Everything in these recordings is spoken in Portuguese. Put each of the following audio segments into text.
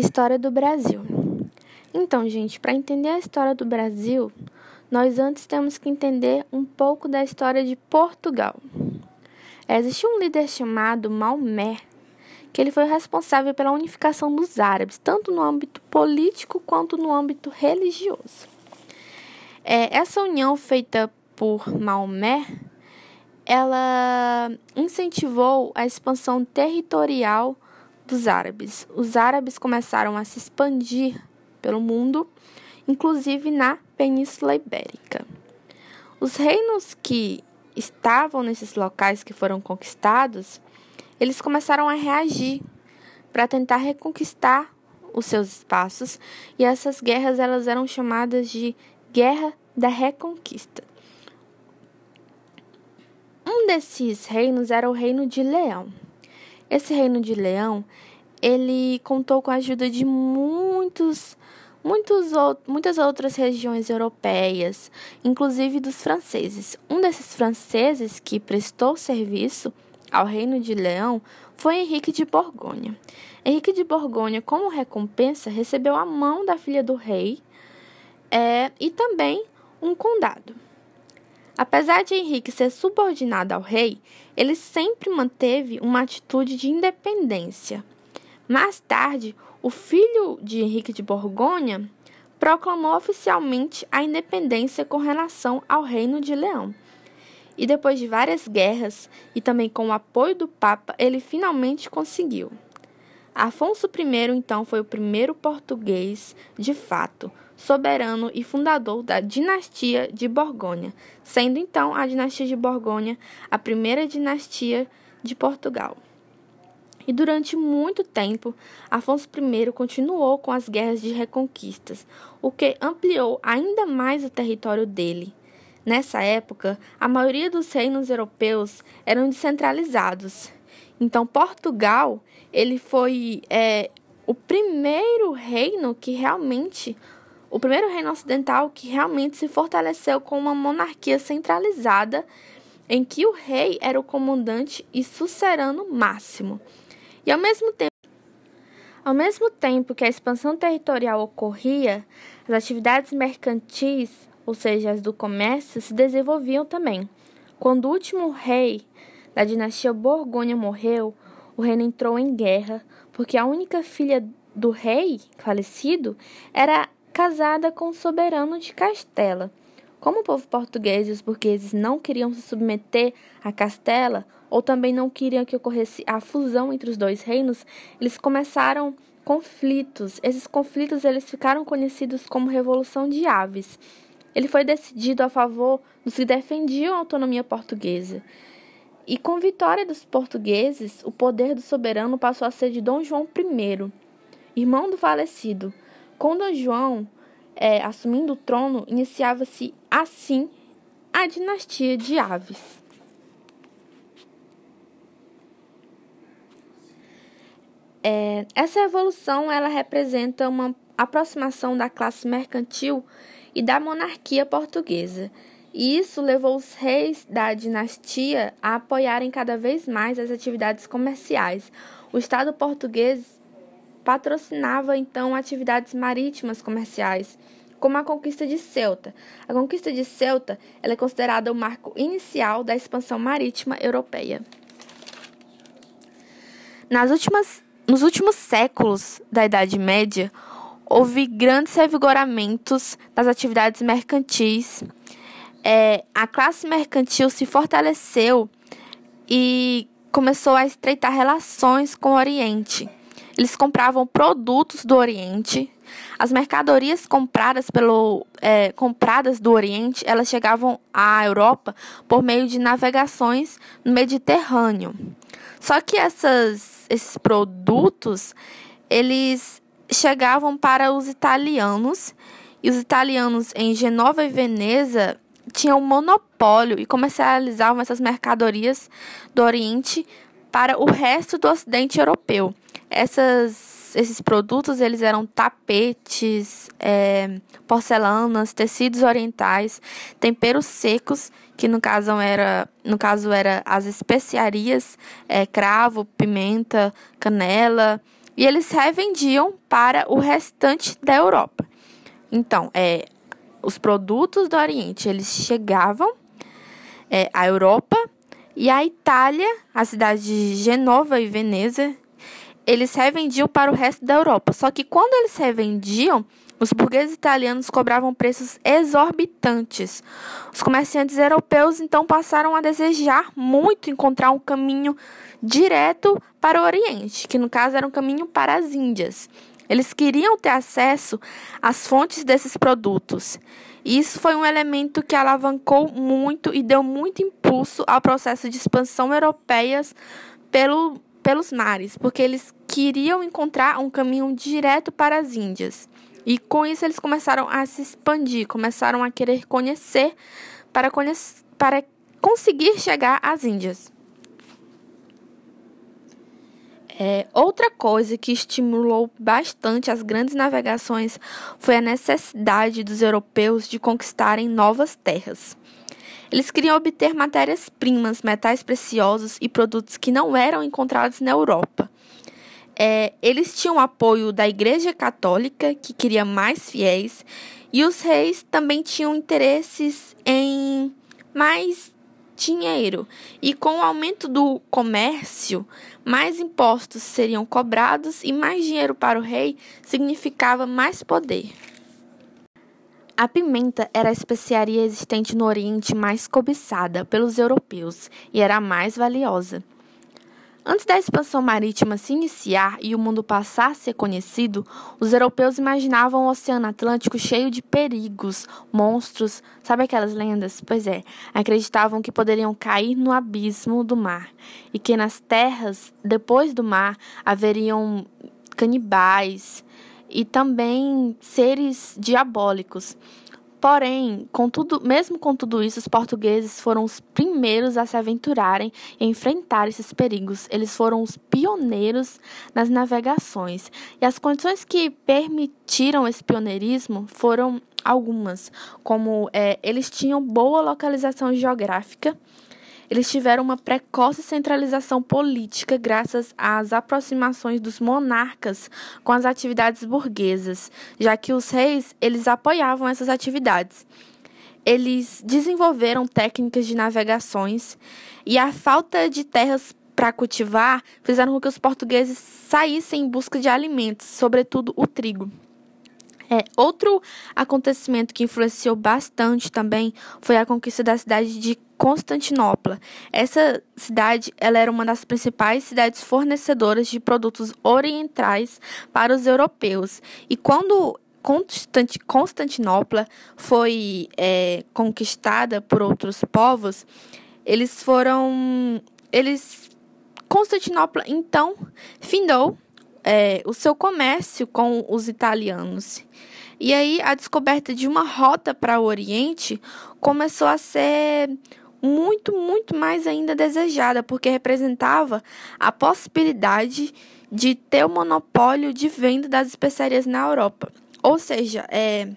História do Brasil. Então, gente, para entender a história do Brasil, nós antes temos que entender um pouco da história de Portugal. Existia um líder chamado Maomé, que ele foi responsável pela unificação dos árabes, tanto no âmbito político quanto no âmbito religioso. É, essa união feita por Maomé, ela incentivou a expansão territorial dos árabes. Os árabes começaram a se expandir pelo mundo, inclusive na Península Ibérica. Os reinos que estavam nesses locais que foram conquistados, eles começaram a reagir para tentar reconquistar os seus espaços, e essas guerras elas eram chamadas de Guerra da Reconquista. Um desses reinos era o reino de Leão. Esse reino de Leão, ele contou com a ajuda de muitos, muitos muitas outras regiões europeias, inclusive dos franceses. Um desses franceses que prestou serviço ao reino de Leão foi Henrique de Borgonha. Henrique de Borgonha, como recompensa, recebeu a mão da filha do rei é, e também um condado. Apesar de Henrique ser subordinado ao rei, ele sempre manteve uma atitude de independência. Mais tarde, o filho de Henrique de Borgonha proclamou oficialmente a independência com relação ao Reino de Leão. E depois de várias guerras e também com o apoio do Papa, ele finalmente conseguiu. Afonso I, então, foi o primeiro português, de fato, soberano e fundador da dinastia de Borgonha, sendo então a dinastia de Borgonha a primeira dinastia de Portugal. E durante muito tempo, Afonso I continuou com as guerras de reconquistas, o que ampliou ainda mais o território dele. Nessa época, a maioria dos reinos europeus eram descentralizados. Então, Portugal ele foi é, o primeiro reino que realmente o primeiro reino ocidental que realmente se fortaleceu com uma monarquia centralizada em que o rei era o comandante e sucerano máximo. E ao mesmo tempo ao mesmo tempo que a expansão territorial ocorria, as atividades mercantis, ou seja, as do comércio, se desenvolviam também. Quando o último rei da dinastia Borgonha morreu, o reino entrou em guerra, porque a única filha do rei falecido era casada com o soberano de Castela. Como o povo português e os burgueses não queriam se submeter a Castela, ou também não queriam que ocorresse a fusão entre os dois reinos, eles começaram conflitos. Esses conflitos eles ficaram conhecidos como Revolução de Aves. Ele foi decidido a favor dos que defendiam a autonomia portuguesa. E com vitória dos portugueses, o poder do soberano passou a ser de Dom João I, irmão do falecido. Com Dom João é, assumindo o trono, iniciava-se assim a dinastia de Aves. É, essa evolução ela representa uma aproximação da classe mercantil e da monarquia portuguesa. E isso levou os reis da dinastia a apoiarem cada vez mais as atividades comerciais. O Estado português patrocinava então atividades marítimas comerciais, como a conquista de Ceuta. A conquista de Ceuta é considerada o marco inicial da expansão marítima europeia. Nas últimas, nos últimos séculos da Idade Média, houve grandes revigoramentos das atividades mercantis. É, a classe mercantil se fortaleceu e começou a estreitar relações com o Oriente. Eles compravam produtos do Oriente. As mercadorias compradas pelo é, compradas do Oriente, elas chegavam à Europa por meio de navegações no Mediterrâneo. Só que essas, esses produtos, eles chegavam para os italianos e os italianos em Genova e Veneza tinham monopólio e comercializavam essas mercadorias do Oriente para o resto do Ocidente europeu. Essas, esses produtos eles eram tapetes, é, porcelanas, tecidos orientais, temperos secos, que no caso era, no caso era as especiarias, é, cravo, pimenta, canela, e eles revendiam para o restante da Europa. Então, é, os produtos do Oriente eles chegavam é, à Europa e a Itália, a cidade de Genova e Veneza, eles revendiam para o resto da Europa. Só que quando eles revendiam, os burgueses italianos cobravam preços exorbitantes. Os comerciantes europeus então passaram a desejar muito encontrar um caminho direto para o Oriente, que no caso era um caminho para as Índias. Eles queriam ter acesso às fontes desses produtos. Isso foi um elemento que alavancou muito e deu muito impulso ao processo de expansão europeias pelo, pelos mares, porque eles queriam encontrar um caminho direto para as Índias. E com isso eles começaram a se expandir, começaram a querer conhecer para, conhecer, para conseguir chegar às Índias. É, outra coisa que estimulou bastante as grandes navegações foi a necessidade dos europeus de conquistarem novas terras. Eles queriam obter matérias-primas, metais preciosos e produtos que não eram encontrados na Europa. É, eles tinham apoio da Igreja Católica, que queria mais fiéis, e os reis também tinham interesses em mais dinheiro. E com o aumento do comércio, mais impostos seriam cobrados e mais dinheiro para o rei significava mais poder. A pimenta era a especiaria existente no Oriente mais cobiçada pelos europeus e era a mais valiosa. Antes da expansão marítima se iniciar e o mundo passar a ser conhecido, os europeus imaginavam o Oceano Atlântico cheio de perigos, monstros, sabe aquelas lendas? Pois é, acreditavam que poderiam cair no abismo do mar e que nas terras depois do mar haveriam canibais e também seres diabólicos. Porém, contudo, mesmo com tudo isso, os portugueses foram os primeiros a se aventurarem e enfrentar esses perigos. Eles foram os pioneiros nas navegações. E as condições que permitiram esse pioneirismo foram algumas, como é, eles tinham boa localização geográfica eles tiveram uma precoce centralização política graças às aproximações dos monarcas com as atividades burguesas, já que os reis eles apoiavam essas atividades. Eles desenvolveram técnicas de navegações e a falta de terras para cultivar fizeram com que os portugueses saíssem em busca de alimentos, sobretudo o trigo. É, outro acontecimento que influenciou bastante também foi a conquista da cidade de Constantinopla. Essa cidade ela era uma das principais cidades fornecedoras de produtos orientais para os europeus. E quando Constantinopla foi é, conquistada por outros povos, eles foram. Eles. Constantinopla, então, findou é, o seu comércio com os italianos. E aí a descoberta de uma rota para o Oriente começou a ser muito, muito mais ainda desejada, porque representava a possibilidade de ter o monopólio de venda das especiarias na Europa. Ou seja, é,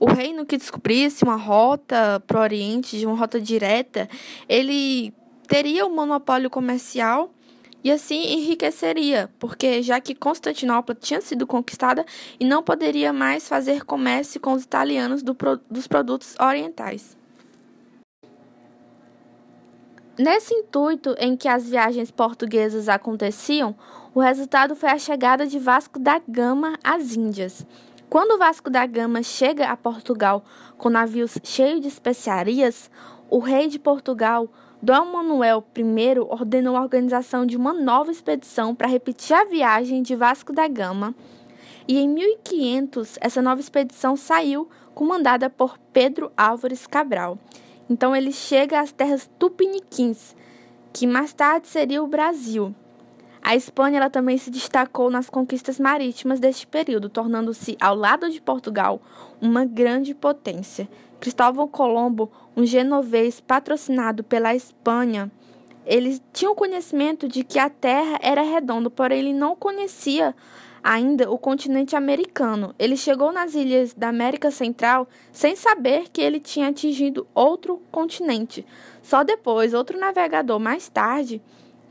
o reino que descobrisse uma rota para o Oriente, de uma rota direta, ele teria o monopólio comercial e assim enriqueceria, porque já que Constantinopla tinha sido conquistada e não poderia mais fazer comércio com os italianos do, dos produtos orientais. Nesse intuito em que as viagens portuguesas aconteciam, o resultado foi a chegada de Vasco da Gama às Índias. Quando Vasco da Gama chega a Portugal com navios cheios de especiarias, o rei de Portugal, Dom Manuel I, ordenou a organização de uma nova expedição para repetir a viagem de Vasco da Gama. E em 1500, essa nova expedição saiu comandada por Pedro Álvares Cabral. Então ele chega às terras tupiniquins, que mais tarde seria o Brasil. A Espanha ela também se destacou nas conquistas marítimas deste período, tornando-se, ao lado de Portugal, uma grande potência. Cristóvão Colombo, um genovês patrocinado pela Espanha, ele tinha o conhecimento de que a Terra era redonda, porém ele não conhecia ainda o continente americano. Ele chegou nas ilhas da América Central sem saber que ele tinha atingido outro continente. Só depois, outro navegador mais tarde,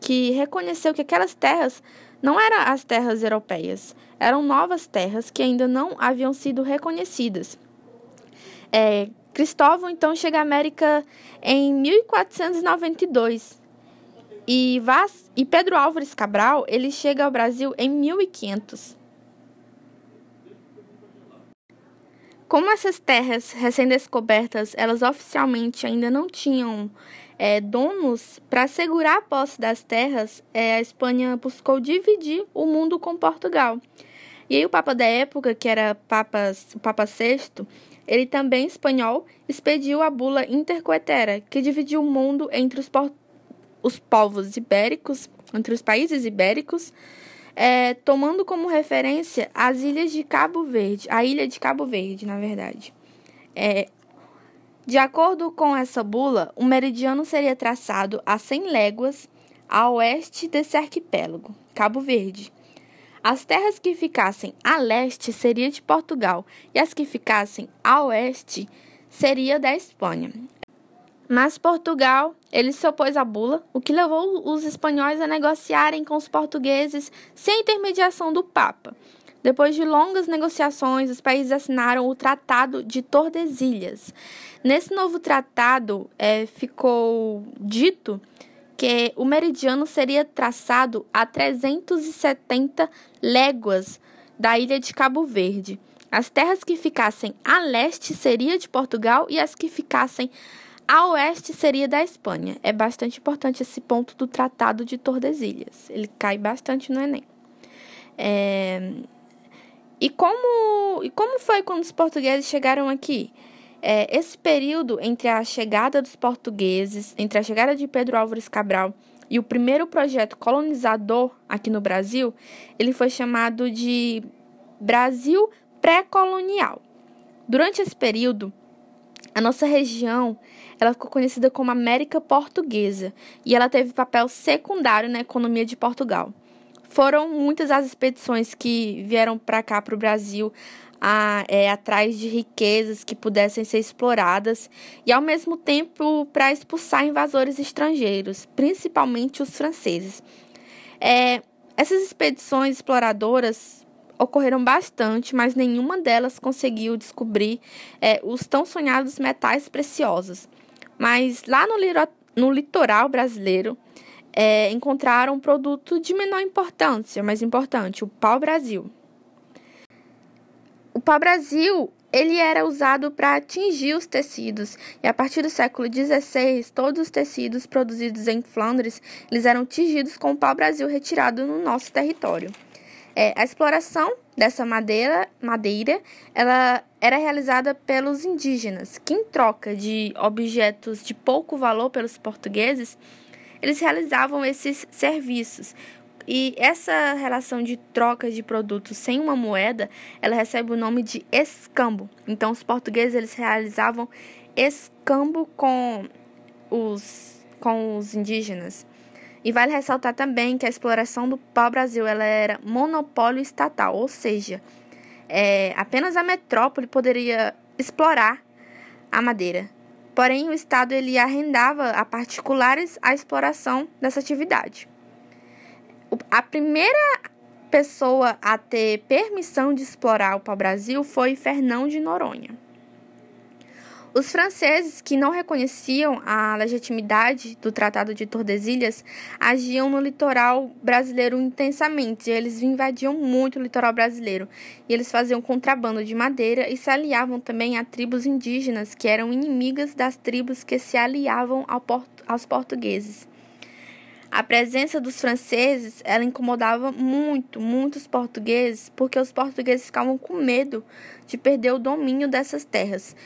que reconheceu que aquelas terras não eram as terras europeias, eram novas terras que ainda não haviam sido reconhecidas. É, Cristóvão então chega à América em 1492 e, Vaz, e Pedro Álvares Cabral ele chega ao Brasil em 1500. Como essas terras recém-descobertas, elas oficialmente ainda não tinham é, donos, para assegurar a posse das terras, é, a Espanha buscou dividir o mundo com Portugal. E aí o Papa da época, que era Papa, o Papa VI, ele também espanhol, expediu a bula intercoetera, que dividiu o mundo entre os, os povos ibéricos, entre os países ibéricos, é, tomando como referência as ilhas de Cabo Verde, a ilha de Cabo Verde, na verdade. É, de acordo com essa bula, o meridiano seria traçado a 100 léguas a oeste desse arquipélago, Cabo Verde. As terras que ficassem a leste seria de Portugal e as que ficassem a oeste seria da Espanha. Mas Portugal, ele se opôs à bula, o que levou os espanhóis a negociarem com os portugueses sem intermediação do Papa. Depois de longas negociações, os países assinaram o Tratado de Tordesilhas. Nesse novo tratado, é, ficou dito que o meridiano seria traçado a 370 léguas da ilha de Cabo Verde. As terras que ficassem a leste seria de Portugal e as que ficassem a oeste seria da Espanha. É bastante importante esse ponto do Tratado de Tordesilhas. Ele cai bastante no Enem. É... E, como, e como foi quando os portugueses chegaram aqui? É, esse período entre a chegada dos portugueses, entre a chegada de Pedro Álvares Cabral e o primeiro projeto colonizador aqui no Brasil, ele foi chamado de Brasil pré-colonial. Durante esse período, a nossa região ela ficou conhecida como América Portuguesa e ela teve papel secundário na economia de Portugal. Foram muitas as expedições que vieram para cá, para o Brasil, a, é, atrás de riquezas que pudessem ser exploradas e, ao mesmo tempo, para expulsar invasores estrangeiros, principalmente os franceses. É, essas expedições exploradoras ocorreram bastante, mas nenhuma delas conseguiu descobrir é, os tão sonhados metais preciosos. Mas lá no, no litoral brasileiro, é, encontraram um produto de menor importância, mais importante, o pau-brasil. O pau-brasil ele era usado para atingir os tecidos e a partir do século XVI todos os tecidos produzidos em Flandres eles eram tingidos com o pau-brasil retirado no nosso território. É, a exploração dessa madeira, madeira ela era realizada pelos indígenas, que em troca de objetos de pouco valor pelos portugueses, eles realizavam esses serviços. E essa relação de troca de produtos sem uma moeda, ela recebe o nome de escambo. Então os portugueses eles realizavam escambo com os com os indígenas. E vale ressaltar também que a exploração do pau-brasil ela era monopólio estatal, ou seja, é, apenas a metrópole poderia explorar a madeira. Porém, o Estado ele arrendava a particulares a exploração dessa atividade. A primeira pessoa a ter permissão de explorar o pau-brasil foi Fernão de Noronha. Os franceses, que não reconheciam a legitimidade do Tratado de Tordesilhas, agiam no litoral brasileiro intensamente. Eles invadiam muito o litoral brasileiro e eles faziam contrabando de madeira e se aliavam também a tribos indígenas que eram inimigas das tribos que se aliavam ao aos portugueses. A presença dos franceses, ela incomodava muito, muitos portugueses, porque os portugueses ficavam com medo de perder o domínio dessas terras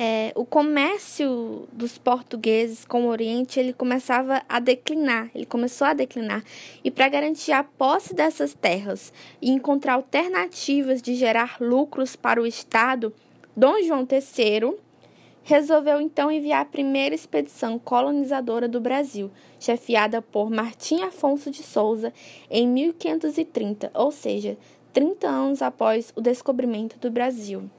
é, o comércio dos portugueses com o Oriente ele começava a declinar, ele começou a declinar. E para garantir a posse dessas terras e encontrar alternativas de gerar lucros para o Estado, Dom João III resolveu então enviar a primeira expedição colonizadora do Brasil, chefiada por Martim Afonso de Souza em 1530, ou seja, 30 anos após o descobrimento do Brasil.